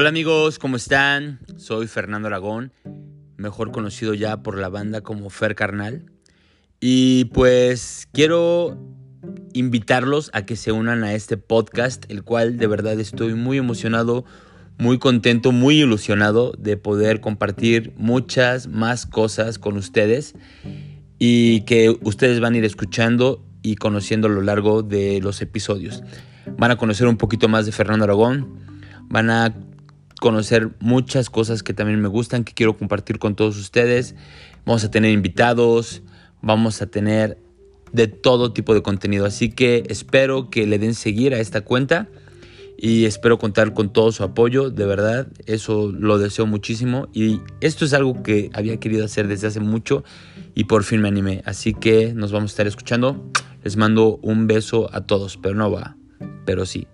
Hola amigos, ¿cómo están? Soy Fernando Aragón, mejor conocido ya por la banda como Fer Carnal. Y pues quiero invitarlos a que se unan a este podcast, el cual de verdad estoy muy emocionado, muy contento, muy ilusionado de poder compartir muchas más cosas con ustedes y que ustedes van a ir escuchando y conociendo a lo largo de los episodios. Van a conocer un poquito más de Fernando Aragón, van a conocer muchas cosas que también me gustan, que quiero compartir con todos ustedes. Vamos a tener invitados, vamos a tener de todo tipo de contenido. Así que espero que le den seguir a esta cuenta y espero contar con todo su apoyo, de verdad, eso lo deseo muchísimo y esto es algo que había querido hacer desde hace mucho y por fin me animé. Así que nos vamos a estar escuchando. Les mando un beso a todos, pero no va, pero sí.